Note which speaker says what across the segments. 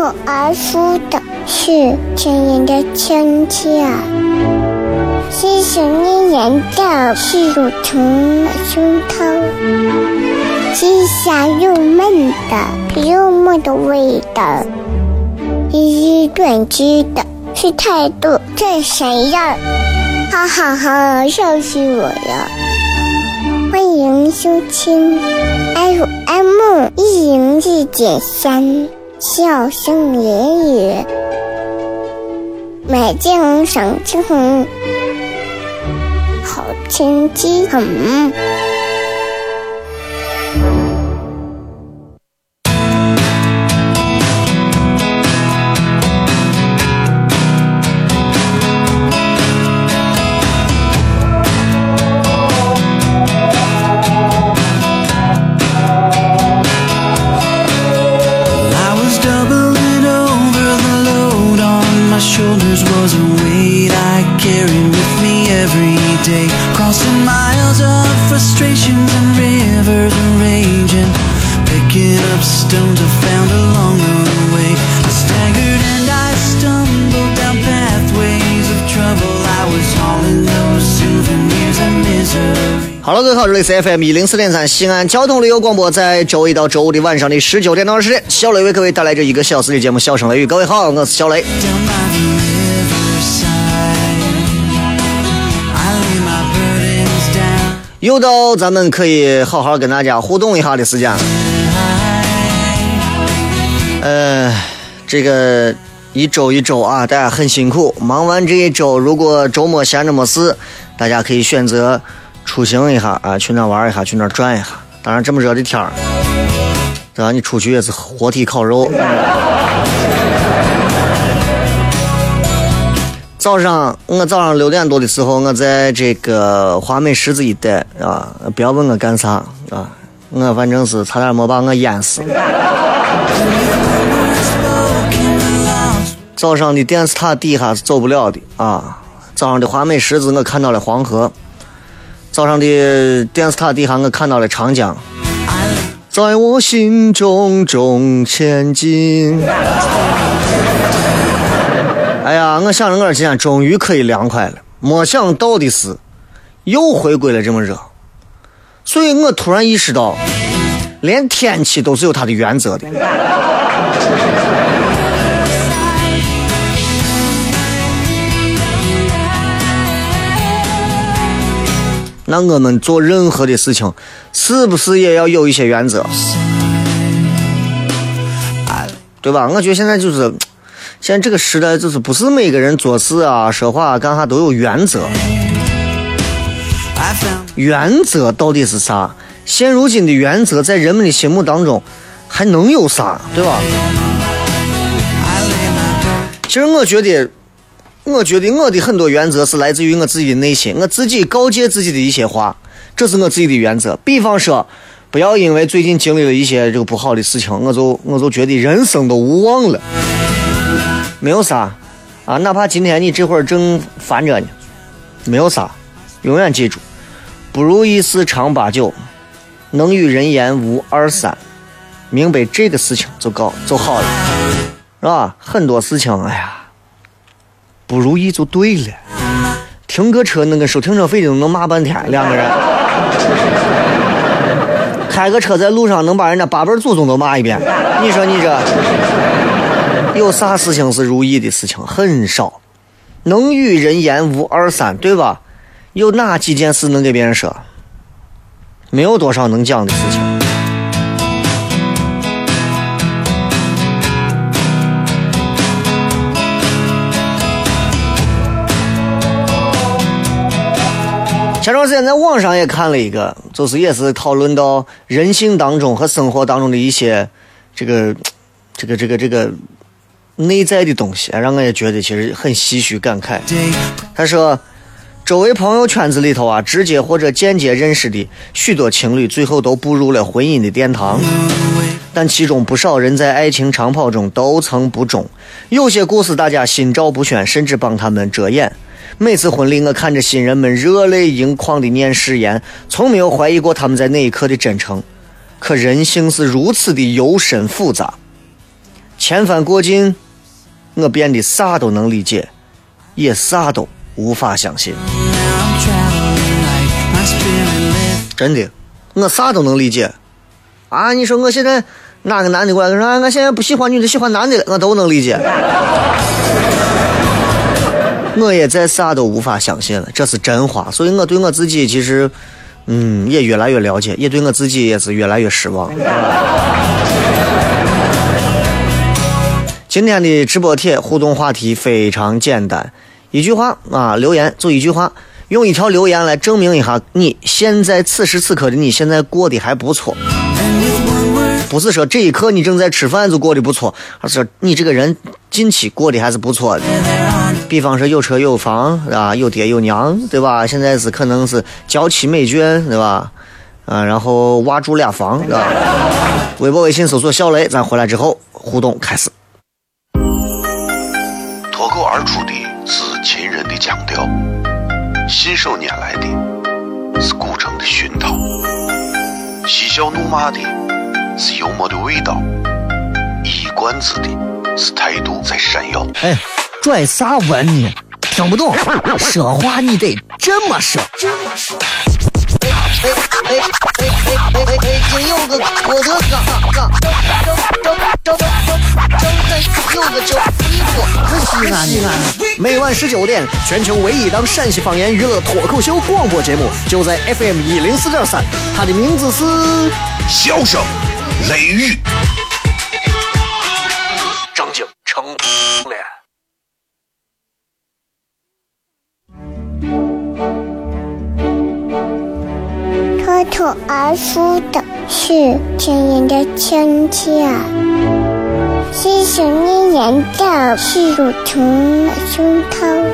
Speaker 1: 口而出的是亲人的亲切，是想念念的是乳虫的胸膛，是香又闷的幽默的味道，一语断句的是态度真闪耀，哈哈哈，笑死我了！欢迎收听 FM 一零四点三。笑声言语，美景赏晴好天气很。
Speaker 2: 好，这里是 FM 一零四点三西安交通旅游广播，在周一到周五的晚上的十九点到二十点，小雷为各位带来这一个小时的节目《笑声雷雨》。各位好，我是小雷。又到咱们可以好好跟大家互动一下的时间了。呃，这个一周一周啊，大家很辛苦。忙完这一周，如果周末闲着没事，大家可以选择。出行一下啊，去那玩一下，去那转一下。当然这么热的天儿，对你出去也是活体烤肉。早上我早上六点多的时候，我在这个华美十字一带啊，不要问我干啥啊，我反正是差点没把我淹死。早上的电视塔底下是走不了的啊，早上的华美十字我看到了黄河。早上的电视塔底下，我看到了长江，在我心中中前进。哎呀，我想着我今天终于可以凉快了，没想到的是又回归了这么热，所以我突然意识到，连天气都是有它的原则的。那我们做任何的事情，是不是也要有一些原则？对吧？我觉得现在就是，现在这个时代就是不是每个人做事啊、说话干啥都有原则。原则到底是啥？现如今的原则在人们的心目当中还能有啥？对吧？其实我觉得。我觉得我的很多原则是来自于我自己的内心，我自己告诫自己的一些话，这是我自己的原则。比方说，不要因为最近经历了一些这个不好的事情，我就我就觉得人生都无望了。没有啥啊，哪怕今天你这会儿正烦着呢，没有啥，永远记住，不如意事常八九，能与人言无二三，明白这个事情就搞就好了，是吧？很多事情，哎呀。不如意就对了，停个车那个收停车费都能骂半天，两个人 开个车在路上能把人家八辈祖宗都骂一遍，你说你这有啥事情是如意的事情？很少，能与人言无二三，对吧？有哪几件事能给别人说？没有多少能讲的事情。前段时间在网上也看了一个，就是也是讨论到人性当中和生活当中的一些这个 这个这个这个内在的东西，让我也觉得其实很唏嘘感慨。他说，周围朋友圈子里头啊，直接或者间接认识的许多情侣，最后都步入了婚姻的殿堂。但其中不少人在爱情长跑中都曾不忠，有些故事大家心照不宣，甚至帮他们遮掩。每次婚礼，我看着新人们热泪盈眶的念誓言，从没有怀疑过他们在那一刻的真诚。可人性是如此的幽深复杂，千帆过尽，我变得啥都能理解，也啥都无法相信。真的，我啥都能理解。啊，你说我现在哪个男的过来说，我现在不喜欢女的，喜欢男的了，我都能理解。我也再啥都无法相信了，这是真话。所以我对我自己其实，嗯，也越来越了解，也对我自己也是越来越失望。今天的直播帖互动话题非常简单，一句话啊，留言就一句话，用一条留言来证明一下你现在此时此刻的你现在过得还不错。不是说这一刻你正在吃饭就过得不错，而是你这个人近期过得还是不错的。比方说有车有房，啊，有爹有娘，对吧？现在是可能是娇妻美眷，对吧？啊，然后娃住俩房，对吧？微博、微信搜索小雷，咱回来之后互动开始。
Speaker 3: 脱口而出的是秦人的腔调，信手拈来的是古城的熏陶，嬉笑怒骂的是幽默的味道，一冠子的是态度在闪耀。
Speaker 4: 哎，拽啥文呢？听不懂，说话你得这么说。
Speaker 2: 哎哎哎哎哎哎！北京有个郭德纲，张张张张张张有个叫西瓜，
Speaker 4: 西安西安。
Speaker 2: 每晚十九点，全球唯一档陕西方言娱乐脱口秀广播节目，就在 FM 一零四点三，它的名字是《
Speaker 3: 笑声雷雨》。
Speaker 1: 口而出的是亲人的亲切，是想念念的是乳虫的胸膛，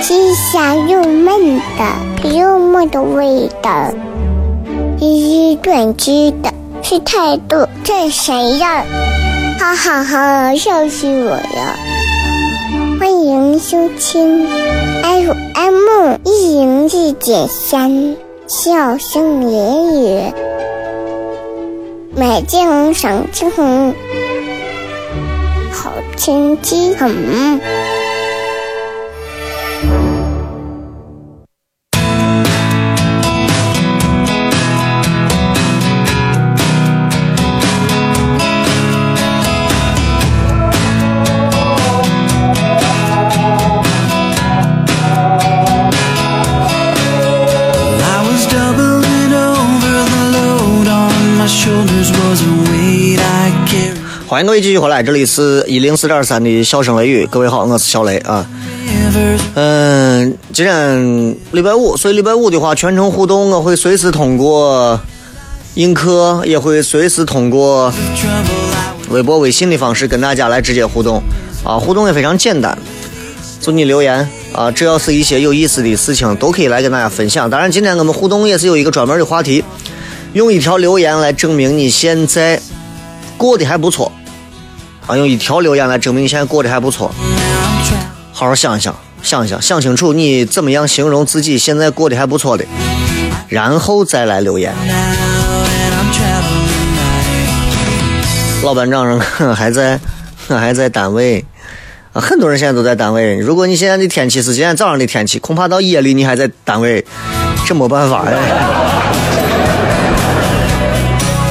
Speaker 1: 是香又闷的幽默的味道，一语断句的是态度真闪耀，哈哈哈，笑死我了！欢迎收听 FM 一零四点三。笑声言语，美景赏晴空，好天气很。
Speaker 2: 欢迎各位继续回来，这里是一零四点三的笑声雷雨。各位好，我是小雷啊。嗯，今天礼拜五，所以礼拜五的话，全程互动我会随时通过映客，也会随时通过微博、微信的方式跟大家来直接互动啊。互动也非常简单，就你留言啊，只要是一些有意思的事情，都可以来跟大家分享。当然，今天我们互动也是有一个专门的话题，用一条留言来证明你现在。过得还不错，啊，用一条留言来证明你现在过得还不错。好好想一想，想一想，想清楚你怎么样形容自己现在过得还不错的，然后再来留言。老班长说 还在，还在单位，啊，很多人现在都在单位。如果你现在的天气是今天早上的天气，恐怕到夜里你还在单位，这没办法呀。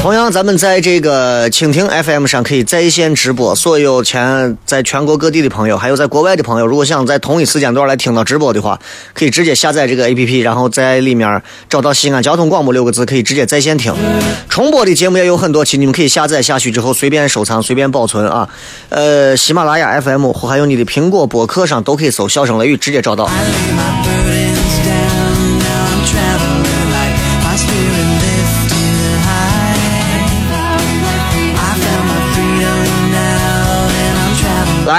Speaker 2: 同样，咱们在这个蜻蜓 FM 上可以在线直播，所有前在全国各地的朋友，还有在国外的朋友，如果想在同一时间段来听到直播的话，可以直接下载这个 APP，然后在里面找到西安交通广播六个字，可以直接在线听。重播的节目也有很多期，你们可以下载下去之后随便收藏、随便保存啊。呃，喜马拉雅 FM 或还有你的苹果播客上都可以搜“笑声雷雨”，直接找到。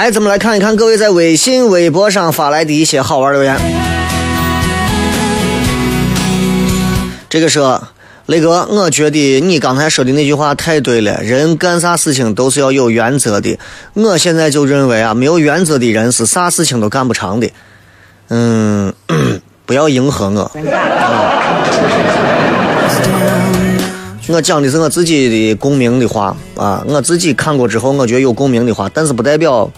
Speaker 2: 来，咱们来看一看各位在微信、微博上发来的一些好玩留言。这个说，雷哥，我觉得你刚才说的那句话太对了，人干啥事情都是要有原则的。我现在就认为啊，没有原则的人是啥事情都干不成的。嗯，不要迎合我。我讲的是我自己的共鸣的话啊，我自己看过之后，我觉得有共鸣的话，但是不代表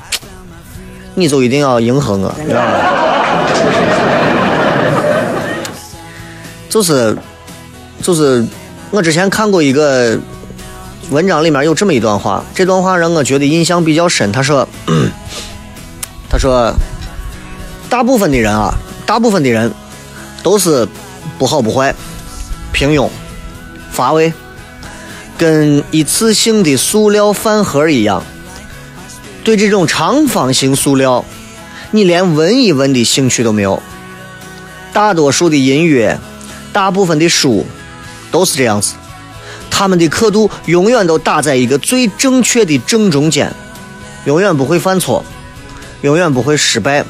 Speaker 2: 你就一定要迎合我，知道吗？就是就是我之前看过一个文章，里面有这么一段话，这段话让我觉得印象比较深。他说，他说，大部分的人啊，大部分的人都是不好不坏，平庸。乏味，跟一次性的塑料饭盒一样。对这种长方形塑料，你连闻一闻的兴趣都没有。大多数的音乐，大部分的书，都是这样子。他们的刻度永远都打在一个最正确的正中间，永远不会犯错，永远不会失败，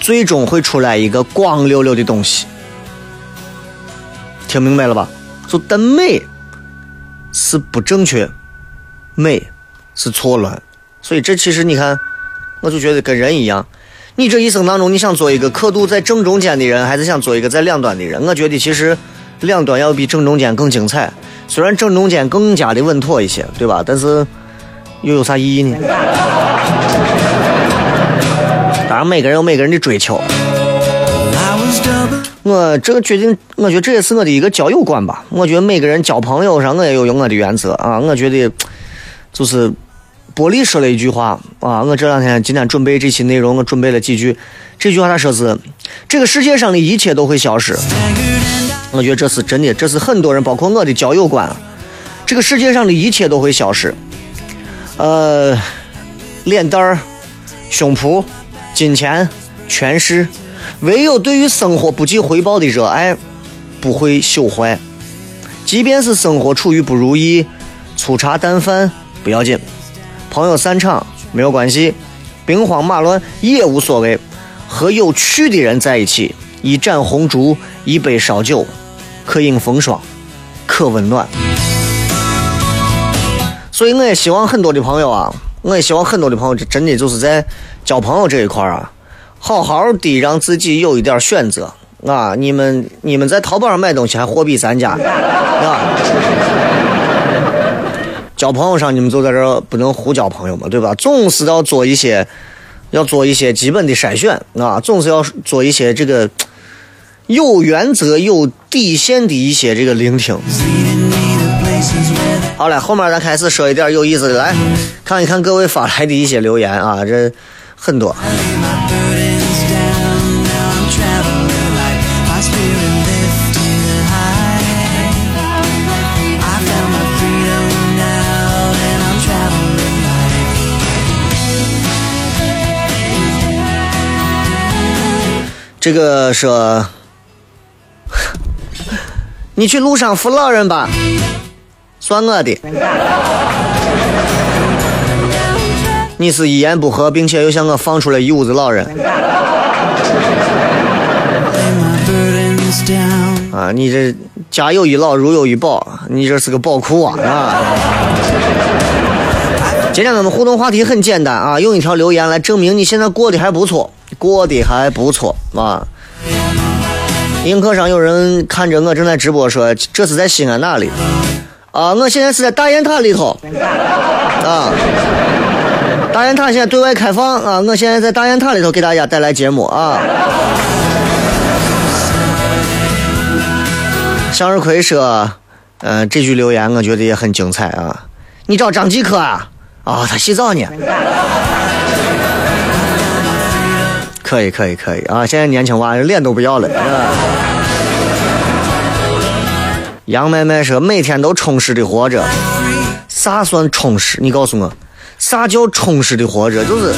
Speaker 2: 最终会出来一个光溜溜的东西。听明白了吧？就但美是不正确，美是错乱，所以这其实你看，我就觉得跟人一样，你这一生当中，你想做一个刻度在正中间的人，还是想做一个在两端的人？我觉得其实两端要比正中间更精彩，虽然正中间更加的稳妥一些，对吧？但是又有啥意义呢？当然，每个人有每个人的追求。我这个决定，我觉得这也是我的一个交友观吧。我觉得每个人交朋友上，我也有我的原则啊。我觉得就是玻璃说了一句话啊。我这两天今天准备这期内容，我准备了几句。这句话他说是：这个世界上的一切都会消失。我觉得这是真的，这是很多人，包括我的交友观。这个世界上的一切都会消失。呃，脸蛋儿、胸脯、金钱、权势。唯有对于生活不计回报的热爱，不会朽坏。即便是生活处于不如意、粗茶淡饭不要紧，朋友散场没有关系，兵荒马乱也无所谓。和有趣的人在一起，一盏红烛，一杯烧酒，可饮风霜，可温暖。所以我也希望很多的朋友啊，我也希望很多的朋友真的就是在交朋友这一块啊。好好的让自己有一点选择啊！你们你们在淘宝上买东西还货比三家啊！交朋友上你们就在这儿不能胡交朋友嘛，对吧？总是要做一些，要做一些基本的筛选啊！总是要做一些这个有原则、有底线的一些这个聆听。好嘞，后面咱开始说一点有意思的，来看一看各位发来的一些留言啊，这很多。这个说，你去路上扶老人吧，算我的。你是一言不合，并且又向我放出了一屋子老人。啊，你这家有一老，如有一宝，你这是个宝库啊！啊。今天咱们互动话题很简单啊，用一条留言来证明你现在过得还不错。过得还不错啊！映客上有人看着我正在直播，说这是在西安哪里？啊，我现在是在大雁塔里头啊！大雁塔现在对外开放啊！我现在在大雁塔里头给大家带来节目啊！向日葵说：“呃，这句留言我觉得也很精彩啊！你找张继科啊？啊，他洗澡呢。可以，可以，可以啊！现在年轻娃脸都不要了。杨妹妹说：“每天都充实的活着，啥算充实？你告诉我，啥叫充实的活着？就是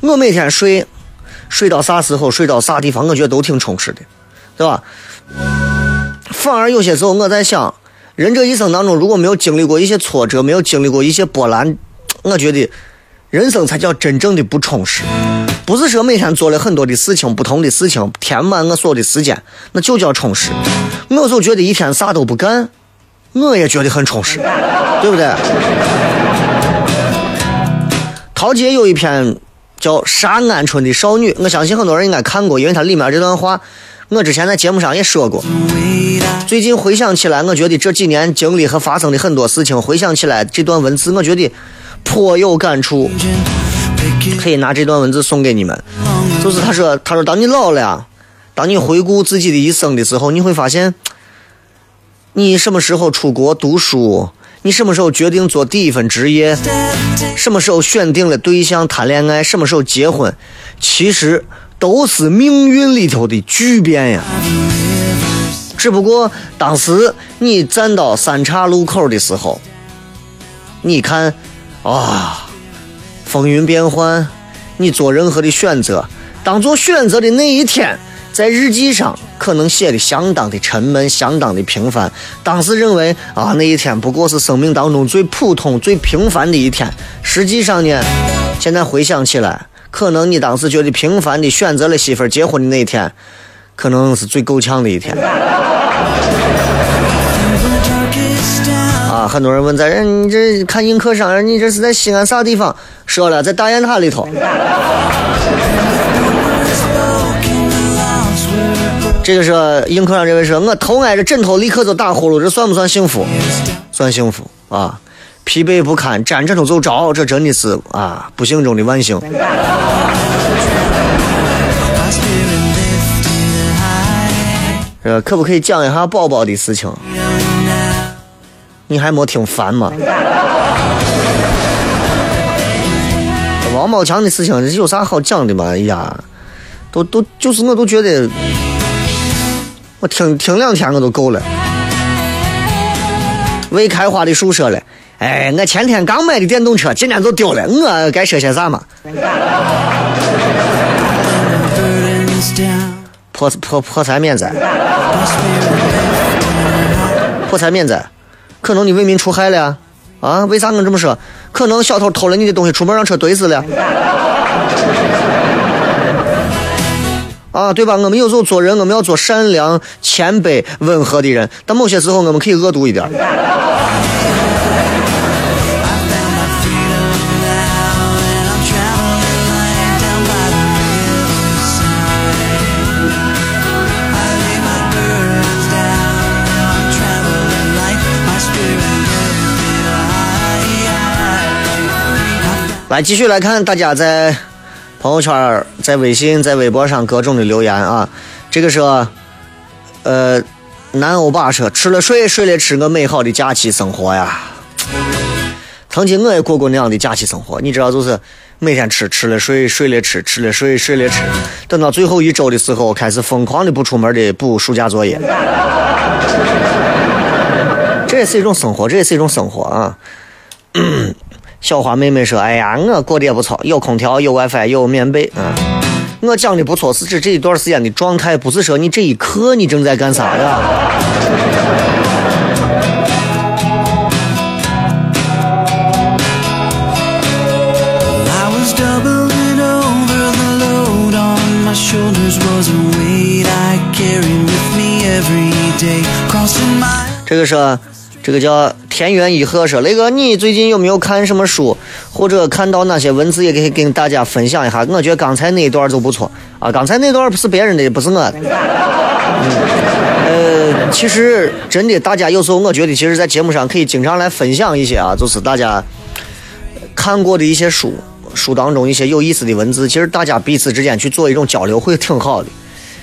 Speaker 2: 我每天睡，睡到啥时候，睡到啥地方，我觉得都挺充实的，对吧？反而有些时候我在想，人这一生当中如果没有经历过一些挫折，没有经历过一些波澜，我觉得人生才叫真正的不充实。不是说每天做了很多的事情，不同的事情填满我所有的时间，那就叫充实。我就觉得一天啥都不干，我也觉得很充实，对不对？陶杰有一篇叫《杀鹌鹑的少女》，我相信很多人应该看过，因为它里面这段话，我之前在节目上也说过。最近回想起来，我觉得这几年经历和发生的很多事情，回想起来这段文字，我觉得颇有感触。可以拿这段文字送给你们，就是他说：“他说，当你老了，当你回顾自己的一生的时候，你会发现，你什么时候出国读书，你什么时候决定做第一份职业，什么时候选定了对象谈恋爱，什么时候结婚，其实都是命运里头的巨变呀。只不过当时你站到三岔路口的时候，你看，啊。”风云变幻，你做任何的选择，当做选择的那一天，在日记上可能写的相当的沉闷，相当的平凡。当时认为啊，那一天不过是生命当中最普通、最平凡的一天。实际上呢，现在回想起来，可能你当时觉得平凡的选择了媳妇儿结婚的那一天，可能是最够呛的一天。很多人问在这，你这看映客上，你这是在西安啥地方？说了，在大雁塔里头。这个是映客上这位说，我头挨着枕头立刻就打呼噜，这算不算幸福？算幸福啊！疲惫不堪，沾枕头就着，这真的是啊，不幸中的万幸。呃，可不可以讲一下宝宝的事情？你还没听烦吗？王宝强的事情有啥好讲的吗？哎呀，都都就是我都觉得，我听听两天我都够了。未开花的树说了，哎，我前天刚买的电动车，今天就丢了，我该说些啥嘛？破破破财免灾，破财免灾。可能你为民除害了呀，啊？为啥我这么说？可能小偷偷了你的东西，出门让车怼死了，啊，对吧？我们有时候做人，我们要做善良、谦卑、温和的人，但某些时候我们可以恶毒一点。来继续来看大家在朋友圈、在微信、在微博上各种的留言啊。这个说，呃，南欧巴说吃了睡，睡了吃，我美好的假期生活呀。曾经我也过过那样的假期生活，你知道，就是每天吃，吃了睡，睡了吃，吃了睡，睡了吃，等到最后一周的时候，开始疯狂的不出门的补暑假作业。这也是一种生活，这也是一种生活啊。小花妹妹说：“哎呀，我过得也不错，有空调，有 WiFi，有棉被。嗯，我讲的不错，是指这一段时间的状态，不是说你这一刻你正在干啥呀。”这个是。这个叫田园一鹤说：“雷哥，你最近有没有看什么书，或者看到哪些文字，也可以跟大家分享一下。我觉得刚才那一段就不错啊，刚才那段不是别人的，不是我的。呃，其实真的，大家有时候我觉得，其实，在节目上可以经常来分享一些啊，就是大家看过的一些书，书当中一些有意思的文字，其实大家彼此之间去做一种交流，会挺好的。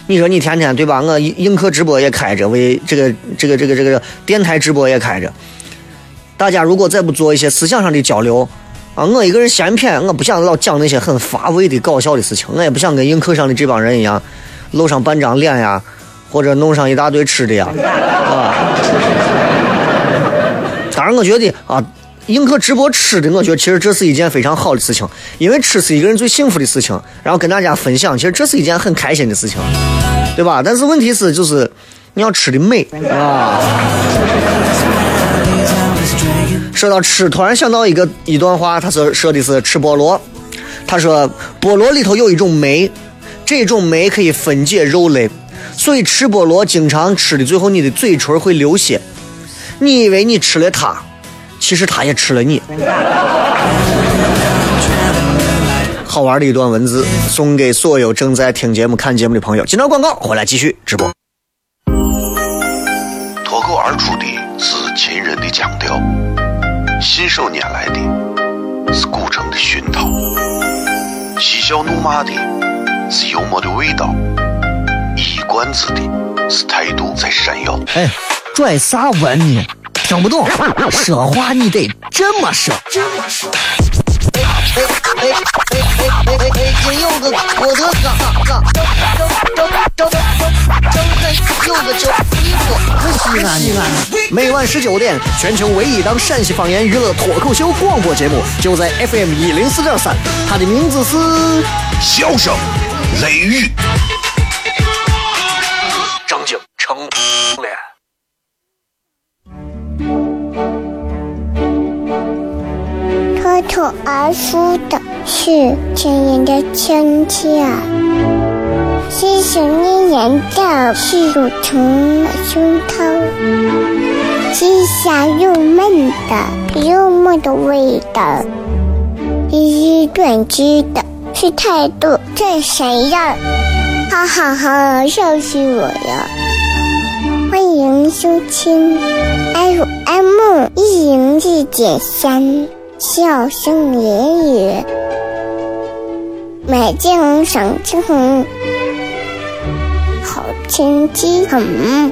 Speaker 2: 你说你天天对吧？我映客直播也开着，为这个这个这个这个电台直播也开着。大家如果再不做一些思想上的交流啊，我一个人闲谝，我不想老讲那些很乏味的搞笑的事情，我也不想跟映客上的这帮人一样露上半张脸呀，或者弄上一大堆吃的呀，啊。当然，我觉得啊。映客直播吃的，我觉得其实这是一件非常好的事情，因为吃是一个人最幸福的事情。然后跟大家分享，其实这是一件很开心的事情，对吧？但是问题是，就是你要吃的美啊。说到吃，突然想到一个一段话，他说说的是吃菠萝。他说菠萝里头有一种酶，这种酶可以分解肉类，所以吃菠萝经常吃的最后你的嘴唇会流血。你以为你吃了它？其实他也吃了你。好玩的一段文字，送给所有正在听节目、看节目的朋友。今朝广告回来继续直播。
Speaker 3: 脱口而出的是秦人的腔调，信手拈来的是古城的熏陶，嬉笑怒骂的是幽默的味道，一冠子的是态度在闪耀。
Speaker 4: 哎，拽啥文呢？听不懂，说话你得这么说。哎哎哎哎哎哎哎！今有个我的哥哥，张张张张张开有个叫衣服，西安西安。
Speaker 2: 每晚十九点，全球唯一档陕西方言娱乐脱口秀广播节目，就在 FM 一零四点三，它的名字是《
Speaker 3: 笑声雷雨》。
Speaker 2: 张景成
Speaker 1: 脱口而出的是亲人的亲切，是想念人的是乳虫的胸膛，是香又闷的幽默的味道，一语断句的是态度真闪耀，哈哈哈，笑死我了！欢迎收听 FM 一零一点三。笑声言语，美景赏晴好天气很。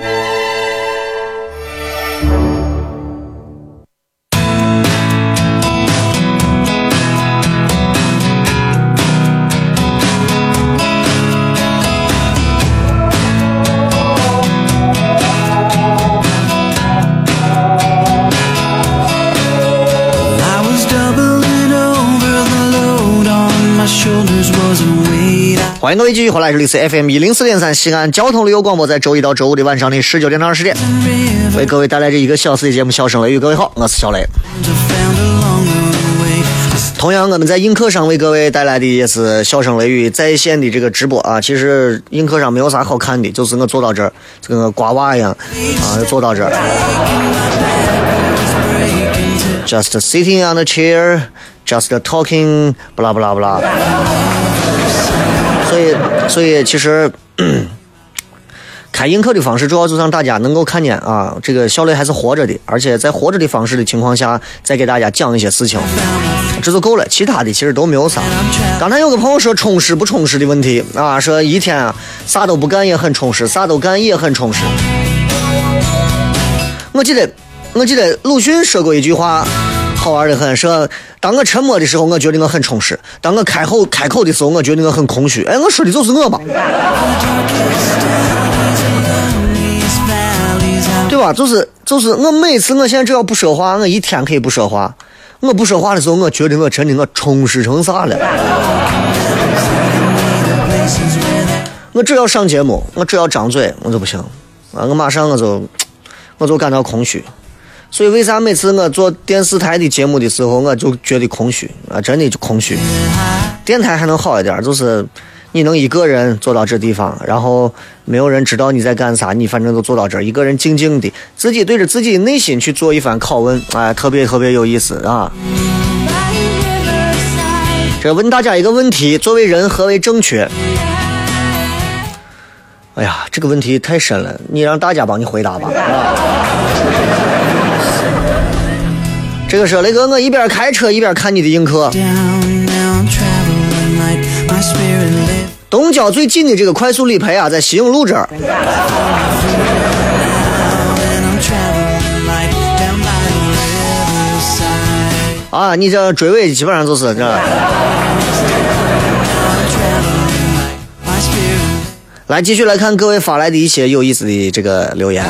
Speaker 2: 各位继续回来，这里是 FM 一零四点三西安交通旅游广播，在周一到周五的晚上的十九点到二十点，为各位带来这一个小时的节目《笑声雷雨》。各位好，我是小雷。同样，我们在映客上为各位带来的也是《笑声雷雨》在线的这个直播啊。其实映客上没有啥好看的，就是我坐到这儿，就跟个瓜娃一样啊，坐到这儿，just sitting on the chair，just talking，不啦不啦不啦。所以，所以其实开映客的方式，主要就让大家能够看见啊，这个小雷还是活着的，而且在活着的方式的情况下，再给大家讲一些事情，这就够了。其他的其实都没有啥。刚才有个朋友说充实不充实的问题啊，说一天啊啥都不干也很充实，啥都干也很充实。我记得，我记得鲁迅说过一句话。好玩的很，说当我沉默的时候，我觉得我很充实；当我开口开口的时候，我觉得我很空虚。哎，我说的就是我吧，对吧？就是就是，我每次我现在只要不说话，我一天可以不说话。我不说话的时候，我觉得我真的我充实成啥了？我只要上节目，我只要张嘴，我就不行啊！我马上我就我就感到空虚。所以，为啥每次我做电视台的节目的时候，我就觉得空虚啊？真的就空虚。电台还能好一点，就是你能一个人坐到这地方，然后没有人知道你在干啥，你反正都坐到这儿，一个人静静的，自己对着自己内心去做一番拷问，哎，特别特别有意思啊！这问大家一个问题：作为人，何为正确？哎呀，这个问题太深了，你让大家帮你回答吧。这个是雷哥，我一边开车一边看你的映客。东郊最近的这个快速理赔啊，在西永路这儿。啊，你这追尾基本上就是这。来，继续来看各位发来的一些有意思的这个留言啊。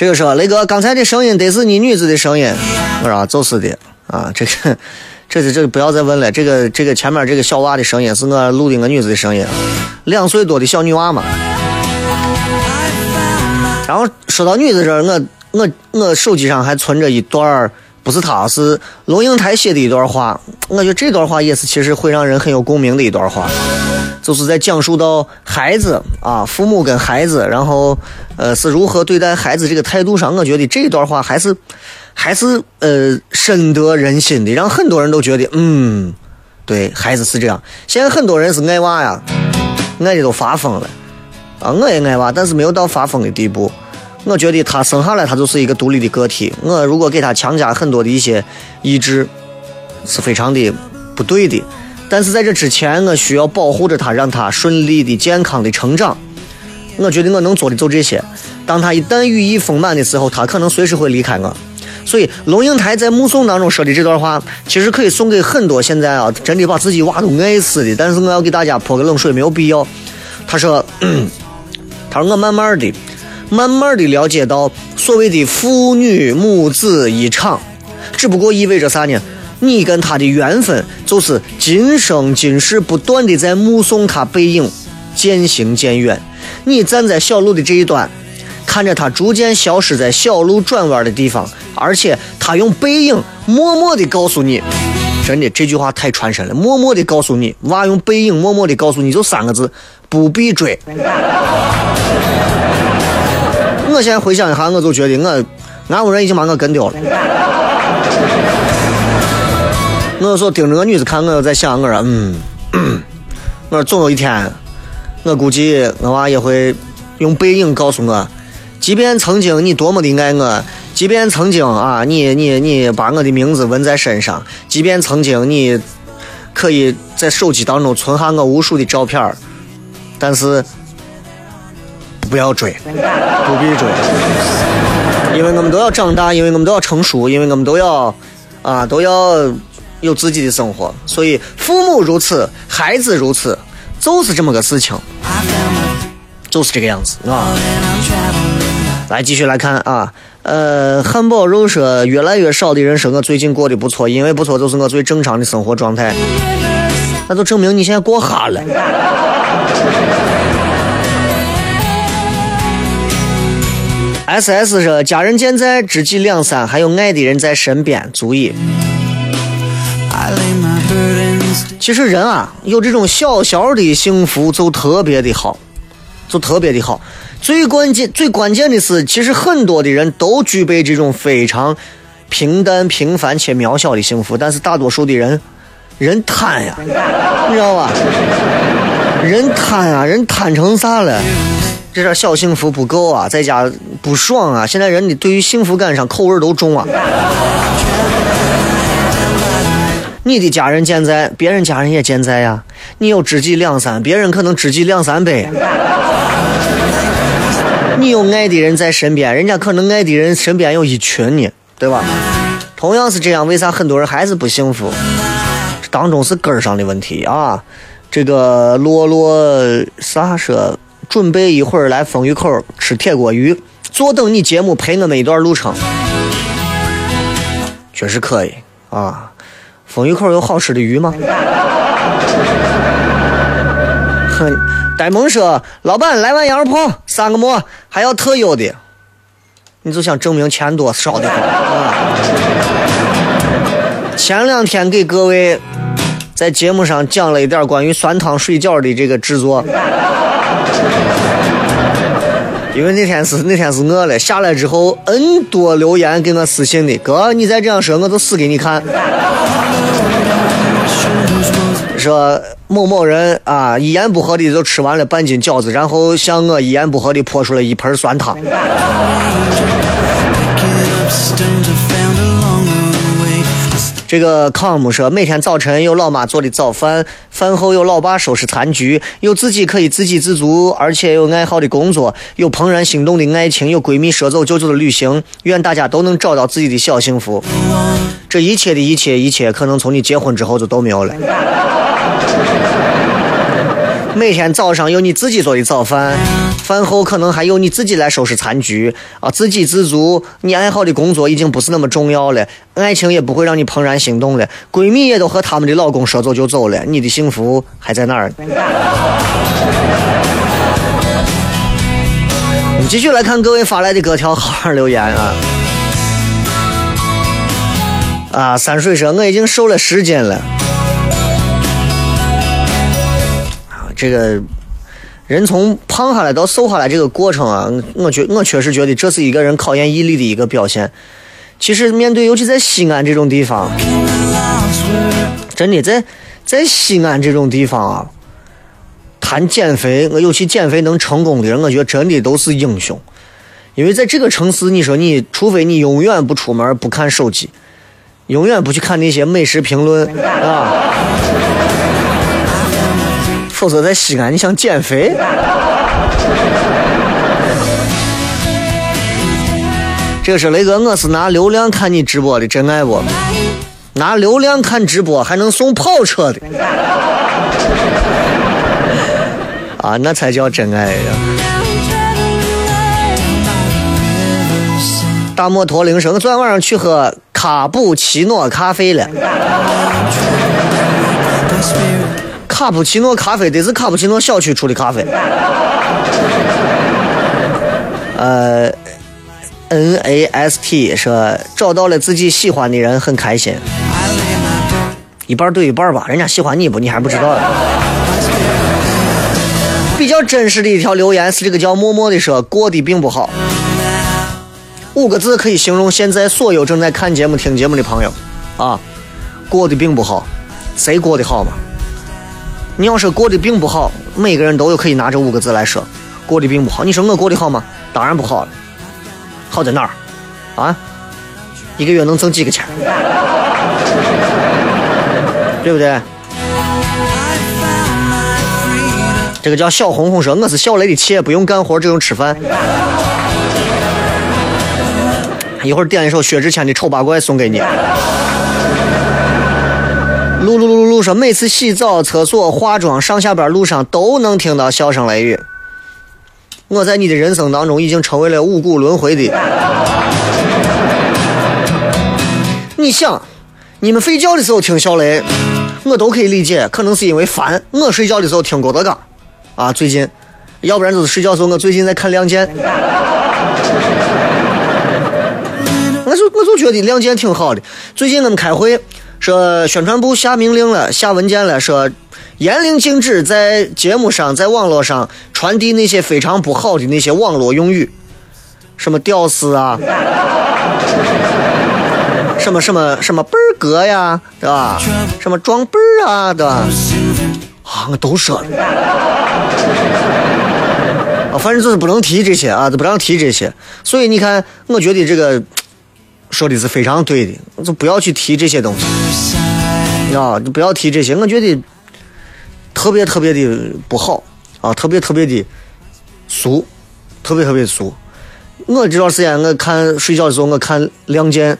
Speaker 2: 这个说雷哥，刚才的声音得是你女子的声音，我说就是的啊，这个，这是这不要再问了，这个这个前面这个小娃的声音是我录的我女子的声音，两岁多的小女娃嘛。然后说到女子这儿，我我我手机上还存着一段儿，不是她，是龙应台写的一段话，我觉得这段话也是其实会让人很有共鸣的一段话。就是在讲述到孩子啊，父母跟孩子，然后呃是如何对待孩子这个态度上，我觉得这段话还是还是呃深得人心的，让很多人都觉得嗯，对孩子是这样。现在很多人是爱娃呀，爱的都发疯了啊，我也爱娃，但是没有到发疯的地步。我觉得他生下来他就是一个独立的个体，我如果给他强加很多的一些意志，是非常的不对的。但是在这之前，我需要保护着他，让他顺利的、健康的成长。我觉得我能做的就这些。当他一旦羽翼丰满的时候，他可能随时会离开我。所以，龙应台在目送当中说的这段话，其实可以送给很多现在啊，真的把自己娃都爱死的。但是我要给大家泼个冷水，没有必要。他说：“他说我慢慢的、慢慢的了解到，所谓的父女母子一场，只不过意味着啥呢？”你跟他的缘分，就是今生今世不断的在目送他背影渐行渐远。你站在小路的这一端，看着他逐渐消失在小路转弯的地方，而且他用背影默默的告诉你，真的这句话太传神了。默默的告诉你，娃用背影默默的告诉你，就三个字：不必追。我现在回想一下，我就觉得我俺屋人已经把我跟丢了。我说盯着个女子看，我就在想，我说嗯，我说总有一天，我估计我娃也会用背影告诉我，即便曾经你多么的爱我，即便曾经啊，你你你把我的名字纹在身上，即便曾经你可以在手机当中存下我无数的照片但是不要追，不必追，因为我们都要长大，因为我们都要成熟，因为我们都要啊都要。有自己的生活，所以父母如此，孩子如此，就是这么个事情，就是这个样子啊。来继续来看啊，呃，汉堡肉说，越来越少的人说我最近过得不错，因为不错就是我最正常的生活状态，那就证明你现在过哈了。S S 说，家人健在，知己两三，还有爱的人在身边，足矣。其实人啊，有这种小小的幸福就特别的好，就特别的好。最关键、最关键的是，其实很多的人都具备这种非常平淡、平凡且渺小的幸福，但是大多数的人，人贪呀，你知道吧？人贪啊，人贪成啥了？这点小幸福不够啊，在家不爽啊。现在人的对于幸福感上口味都重啊。你的家人健在，别人家人也健在呀。你有知己两三，别人可能知己两三百。你有爱的人在身边，人家可能爱的人身边有一群呢，对吧？同样是这样，为啥很多人还是不幸福？当中是根儿上的问题啊。这个洛洛啥说，准备一会儿来风雨口吃铁锅鱼，坐等你节目陪我们一段路程，确实可以啊。风雨口有好吃的鱼吗？哼，呆萌说：“老板来碗羊肉泡，三个馍，还要特有的。”你就想证明钱多少的啊？前两天给各位在节目上讲了一点关于酸汤水饺的这个制作，因为那天是那天是饿了，下来之后 N 多留言给我私信的，哥，你再这样说，我就死给你看。说某某人啊，一言不合的就吃完了半斤饺子，然后向我一言不合的泼出了一盆酸汤。这个康姆说，每天早晨有老妈做的早饭，饭后有老爸收拾残局，有自己可以自给自足，而且有爱好的工作，有怦然心动的爱情，有闺蜜说走就走的旅行。愿大家都能找到自己的小幸福。这一切的一切一切，可能从你结婚之后就都没有了。每天早上有你自己做的早饭，饭后可能还有你自己来收拾残局啊，自给自足。你爱好的工作已经不是那么重要了，爱情也不会让你怦然心动了，闺蜜也都和他们的老公说走就走了，你的幸福还在哪儿？我们继续来看各位发来的各条好好留言啊！啊，山水说我已经瘦了十斤了。这个人从胖下来到瘦下来这个过程啊，我觉我确实觉得这是一个人考验毅力的一个表现。其实面对尤其在西安这种地方，真的在在西安这种地方啊，谈减肥，我尤其减肥能成功的人，我觉得真的都是英雄。因为在这个城市，你说你除非你永远不出门不看手机，永远不去看那些美食评论啊。否则在西安，你想减肥？这个是雷哥，我是拿流量看你直播的，真爱不？拿流量看直播还能送跑车的？啊，那才叫真爱呀！大摩托铃声，昨天晚上去喝卡布奇诺咖啡了。卡布奇诺咖啡得是卡布奇诺小区出的咖啡。呃，N A S T 说找到了自己喜欢的人，很开心。一半对一半吧，人家喜欢你不？你还不知道。比较真实的一条留言是这个叫默默的说过得并不好。五个字可以形容现在所有正在看节目、听节目的朋友啊，过得并不好。谁过得好吗？你要说过得并不好，每个人都有可以拿这五个字来说，过得并不好。你说我过得好吗？当然不好了。好在哪儿？啊？一个月能挣几个钱？对不对？这个叫小红红说我是小雷的妾，不用干活，只用吃饭。一会儿点一首薛之谦的《丑八怪》送给你。噜噜噜噜噜说，每次洗澡、厕所、化妆、上下班路上都能听到笑声雷雨。我在你的人生当中已经成为了五谷轮回的。你想，你们睡觉的时候听小雷，我都可以理解，可能是因为烦。我睡觉的时候听郭德纲，啊，最近，要不然就是睡觉时候我最近在看《亮剑》，我就我就觉得《亮剑》挺好的。最近我们开会。说宣传部下命令了，下文件了，说严令禁止在节目上、在网络上传递那些非常不好的那些网络用语，什么屌丝啊，什么什么什么倍儿哥呀，对吧？什么装倍儿啊，对吧？啊，我都说了，啊，反正就是不能提这些啊，就不让提这些。所以你看，我觉得这个。说的是非常对的，就不要去提这些东西，啊，就不要提这些，我觉得特别特别的不好啊，特别特别的俗，特别特别俗。我这段时间我看睡觉的时候我看《亮剑》，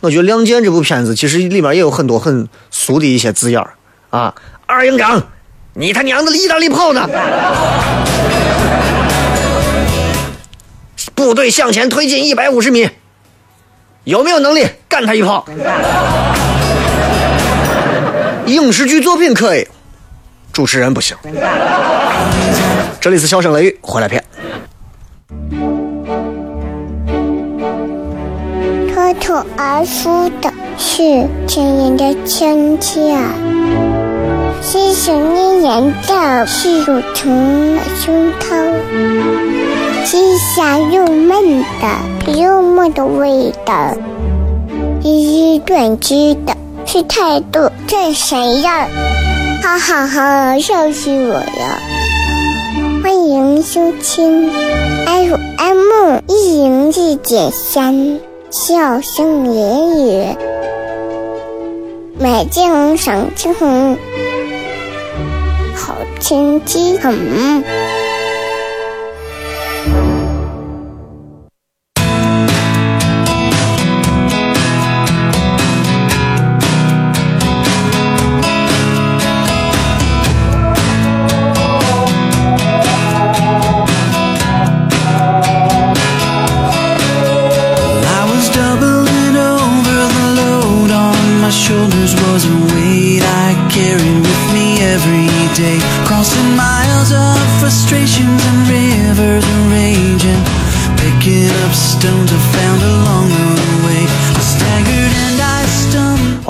Speaker 2: 我觉得《亮剑》这部片子其实里面也有很多很俗的一些字眼儿啊。二营长，你他娘的意大利炮呢？部队向前推进一百五十米。有没有能力干他一炮？影视剧作品可以，主持人不行。这里是笑声雷雨，回来片。
Speaker 1: 脱脱而出的是亲人的亲切，是想念人的是乳虫的胸膛。是香又闷的，又闷的味道；是短知的，是态度这谁呀。哈哈哈，笑死我了！欢迎收听 FM 一零四点三，笑声言语，美景赏青红，好天气。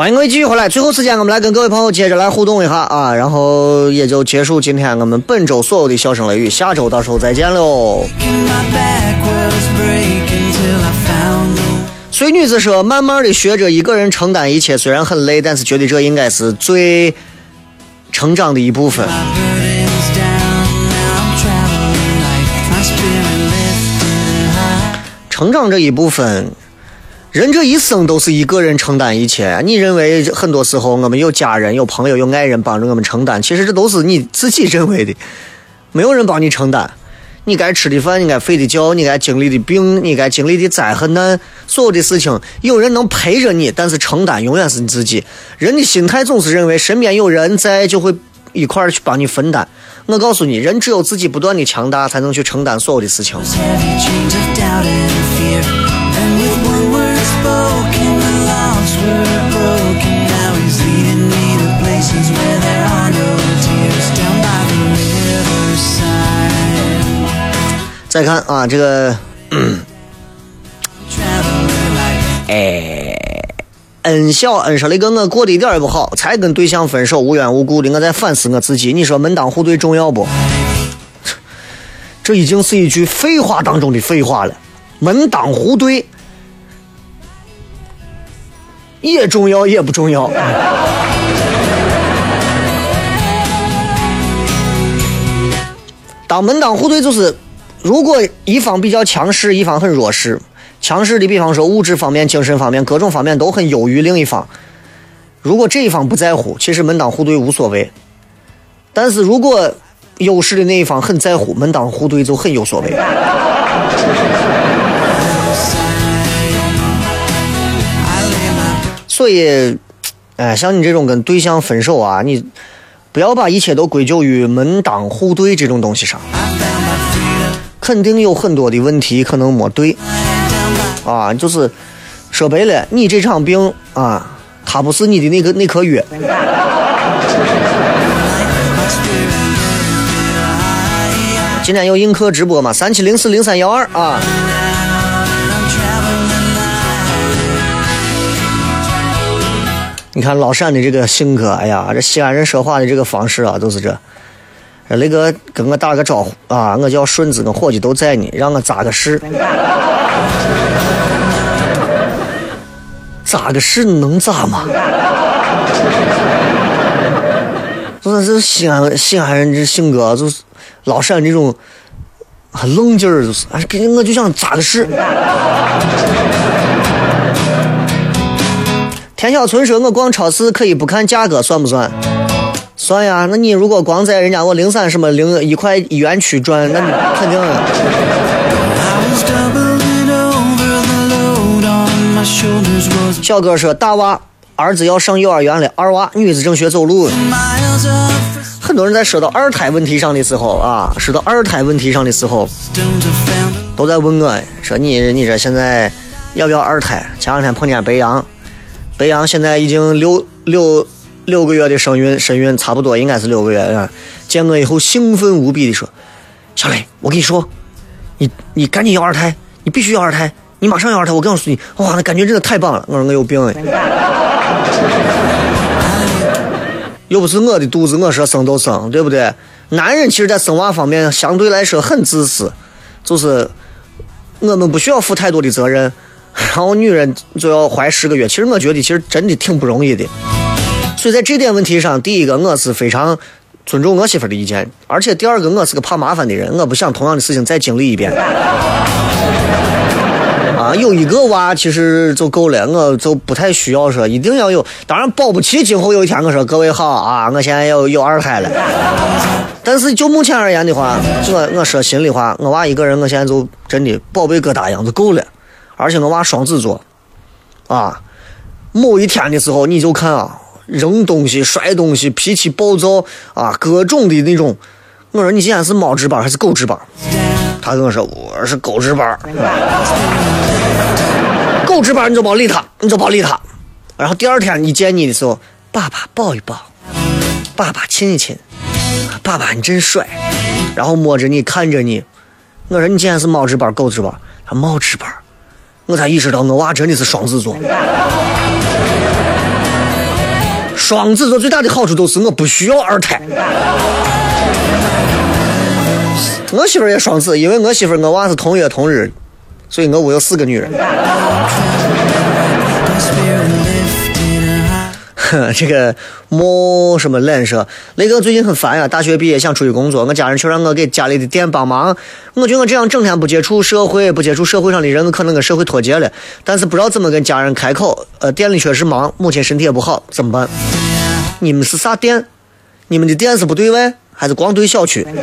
Speaker 2: 欢迎各位继续回来，最后时间我们来跟各位朋友接着来互动一下啊，然后也就结束今天我们本周所有的笑声雷雨，下周到时候再见喽。
Speaker 5: My back was breaking till I found the
Speaker 2: 随女子说，慢慢的学着一个人承担一切，虽然很累，但是觉得这应该是最成长的一部分。成长这一部分，人这一生都是一个人承担一切。你认为很多时候我们有家人、有朋友、有爱人帮着我们承担，其实这都是你自己认为的，没有人帮你承担。你该吃的饭，你该睡的觉，你该经历的病，你该经历的灾和难，所有的事情，有人能陪着你，但是承担永远是你自己。人的心态总是认为身边有人在，就会一块儿去帮你分担。我告诉你，人只有自己不断的强大，才能去承担所有的事情。
Speaker 5: Logs were broken. Now he's leading me to places where there are no tears. Down by the riverside,
Speaker 2: 再看啊，这个
Speaker 5: light.
Speaker 2: 恩小恩说了一个我过得一点儿也不好，才跟对象分手，无缘无故的，我在反思我自己。你说门当户对重要不？这已经是一句废话当中的废话了。门当户对也重要，也不重要。当门当户对就是，如果一方比较强势，一方很弱势，强势的比方说物质方面、精神方面各种方面都很优于另一方，如果这一方不在乎，其实门当户对无所谓。但是如果优势的那一方很在乎，门当户对就很有所谓。所以，哎，像你这种跟对象分手啊，你不要把一切都归咎于门当户对这种东西上，肯定有很多的问题可能没对啊，就是说白了，你这场病啊，它不是你的那个那颗药。今天有映客直播嘛？三七零四零三幺二啊。你看老陕的这个性格，哎呀，这西安人说话的这个方式啊，都是这。雷哥跟我打个招呼啊，我叫顺子，我伙计都在呢，让我扎个实。扎个实能咋嘛？就是这西安西安人这性格，就是老陕这种很愣劲儿，就是哎，给我就想扎个实。田小春说：“我逛超市可以不看价格，算不算？算呀。那你如果光在人家我零三什么零一块一元区转，那你肯定。小哥说：大娃儿子要上幼儿园了，二娃女子正学走路。很多人在说到二胎问题上的时候啊，说到二胎问题上的时候，都在问我说你你这现在要不要二胎？前两天碰见白羊，白羊现在已经六六六个月的身孕，身孕差不多应该是六个月啊。见我以后兴奋无比的说：“小磊，我跟你说，你你赶紧要二胎，你必须要二胎，你马上要二胎。我告诉你，哇，那感觉真的太棒了。”我说我有病哎。又不是我的肚子，我说生就生，对不对？男人其实，在生娃方面相对来说很自私，就是我们不需要负太多的责任，然后女人就要怀十个月。其实我觉得，其实真的挺不容易的。所以在这点问题上，第一个我是非常尊重我媳妇儿的意见，而且第二个我是个怕麻烦的人，我不想同样的事情再经历一遍。啊，有一个娃其实就够了，我就不太需要说一定要有。当然保不齐今后有一天我说各位好啊，我现在要有二胎了。但是就目前而言的话，我我说心里话，我娃一个人，我现在就真的宝贝疙瘩一样就够了。而且我娃双子座，啊，某一天的时候你就看啊，扔东西、摔东西、脾气暴躁啊，各种的那种。我说你今天是猫值班还是狗值班？他跟我说我是狗值班。狗值班你就别理他，你就别理他。然后第二天你见你的时候，爸爸抱一抱，爸爸亲一亲，爸爸你真帅。然后摸着你看着你，我说你今天是猫值班狗值班？他猫值班。我才意识到我娃真的是双子座。双子座最大的好处就是我不需要二胎。我媳妇也双子，因为我媳妇儿我娃是同月同日，所以我屋有四个女人。这个莫什么冷说，雷哥最近很烦呀，大学毕业想出去工作，我家人却让我给家里的店帮忙。我觉得我这样整天不接触社会，不接触社会上的人，我可能跟社会脱节了。但是不知道怎么跟家人开口。呃，店里确实忙，母亲身体也不好，怎么办？你们是啥店？你们的店是不对外，还是光对小区？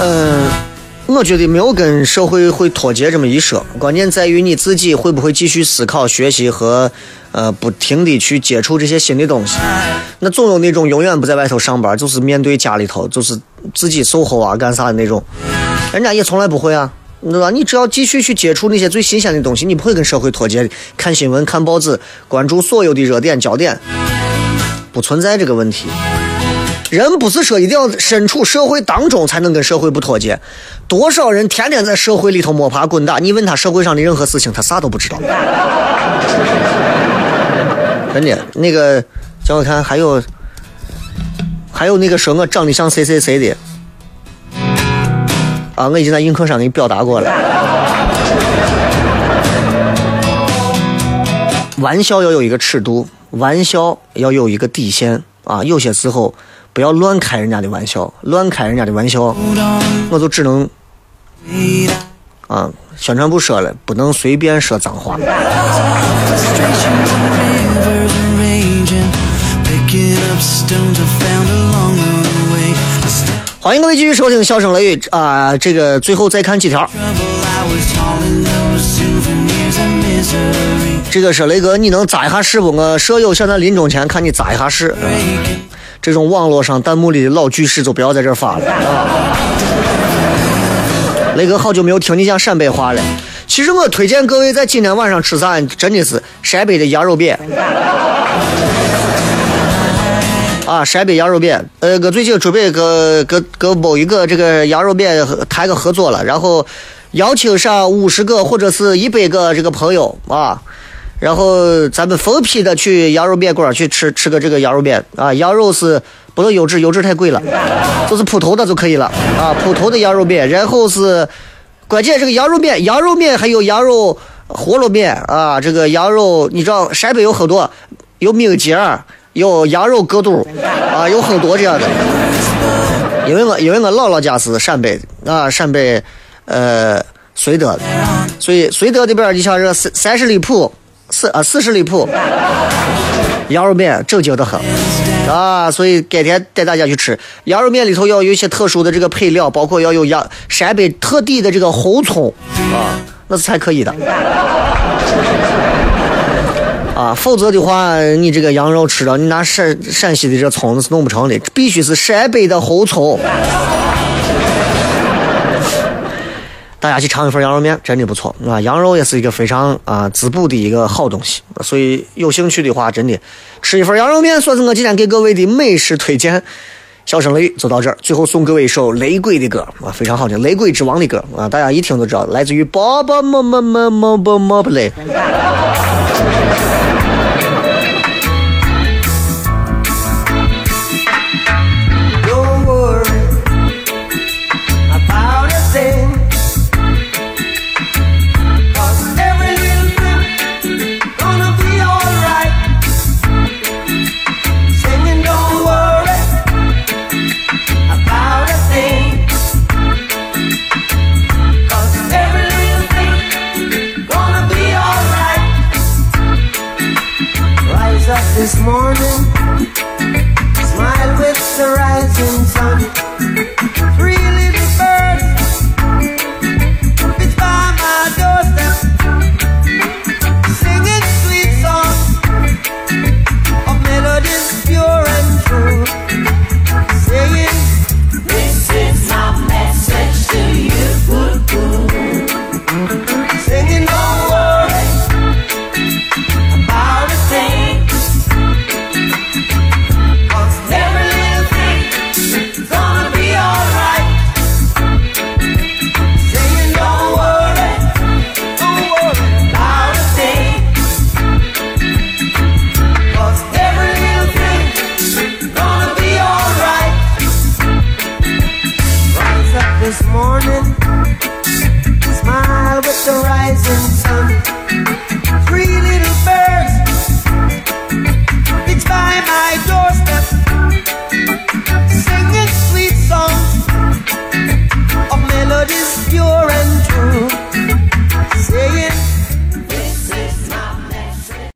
Speaker 2: 嗯，我觉得没有跟社会会脱节这么一说，关键在于你自己会不会继续思考、学习和呃不停的去接触这些新的东西。那总有那种永远不在外头上班，就是面对家里头，就是自己售后啊干啥的那种，人家也从来不会啊，对吧？你只要继续去接触那些最新鲜的东西，你不会跟社会脱节。看新闻、看报纸，关注所有的热点焦点，不存在这个问题。人不是说一定要身处社会当中才能跟社会不脱节，多少人天天在社会里头摸爬滚打，你问他社会上的任何事情，他啥都不知道。真的，那个叫我看，还有还有那个说我长得像谁谁谁的啊，我已经在映客上给你表达过了。玩笑要有一个尺度，玩笑要有一个底线啊，有些时候。不要乱开人家的玩笑，乱开人家的玩笑，我就只能啊，宣传部说了，不能随便说脏话。欢迎各位继续收听《笑声雷雨》啊，这个最后再看几条。这个是雷哥，你能扎一下试不？我舍友想在临终前看你扎一下试。这种网络上弹幕里的老句式就不要在这发了啊！雷哥好久没有听你讲陕北话了。其实我推荐各位在今天晚上吃啥，真的是陕北的羊肉面。啊，陕北羊肉面。呃，我最近准备跟跟跟某一个这个羊肉面谈个合作了，然后邀请上五十个或者是一百个这个朋友啊。然后咱们分批的去羊肉面馆去吃吃个这个羊肉面啊，羊肉是不能优质，优质太贵了，就是普通的就可以了啊，普通的羊肉面。然后是关键这个羊肉面，羊肉面还有羊肉饸饹面啊，这个羊肉你知道陕北有很多，有米节有羊肉疙肚啊，有很多这样的。因为我因为我姥姥家是陕北啊，陕北呃绥德的，所以绥德这边你像这三三十里铺。四啊四十里铺。羊肉面正经的很啊，所以改天带大家去吃。羊肉面里头要有一些特殊的这个配料，包括要有羊陕北特地的这个红葱啊，那是才可以的。啊，否则的话你这个羊肉吃了，你拿陕陕西的这葱那是弄不成的，必须是陕北的红葱。大家去尝一份羊肉面，真的不错啊！羊肉也是一个非常啊滋补的一个好东西，所以有兴趣的话，真的吃一份羊肉面，算是我今天给各位的美食推荐。笑声雷就到这儿，最后送各位一首雷鬼的歌啊，非常好听，雷鬼之王的歌啊，大家一听就知道，来自于爸爸妈妈妈妈妈妈不雷。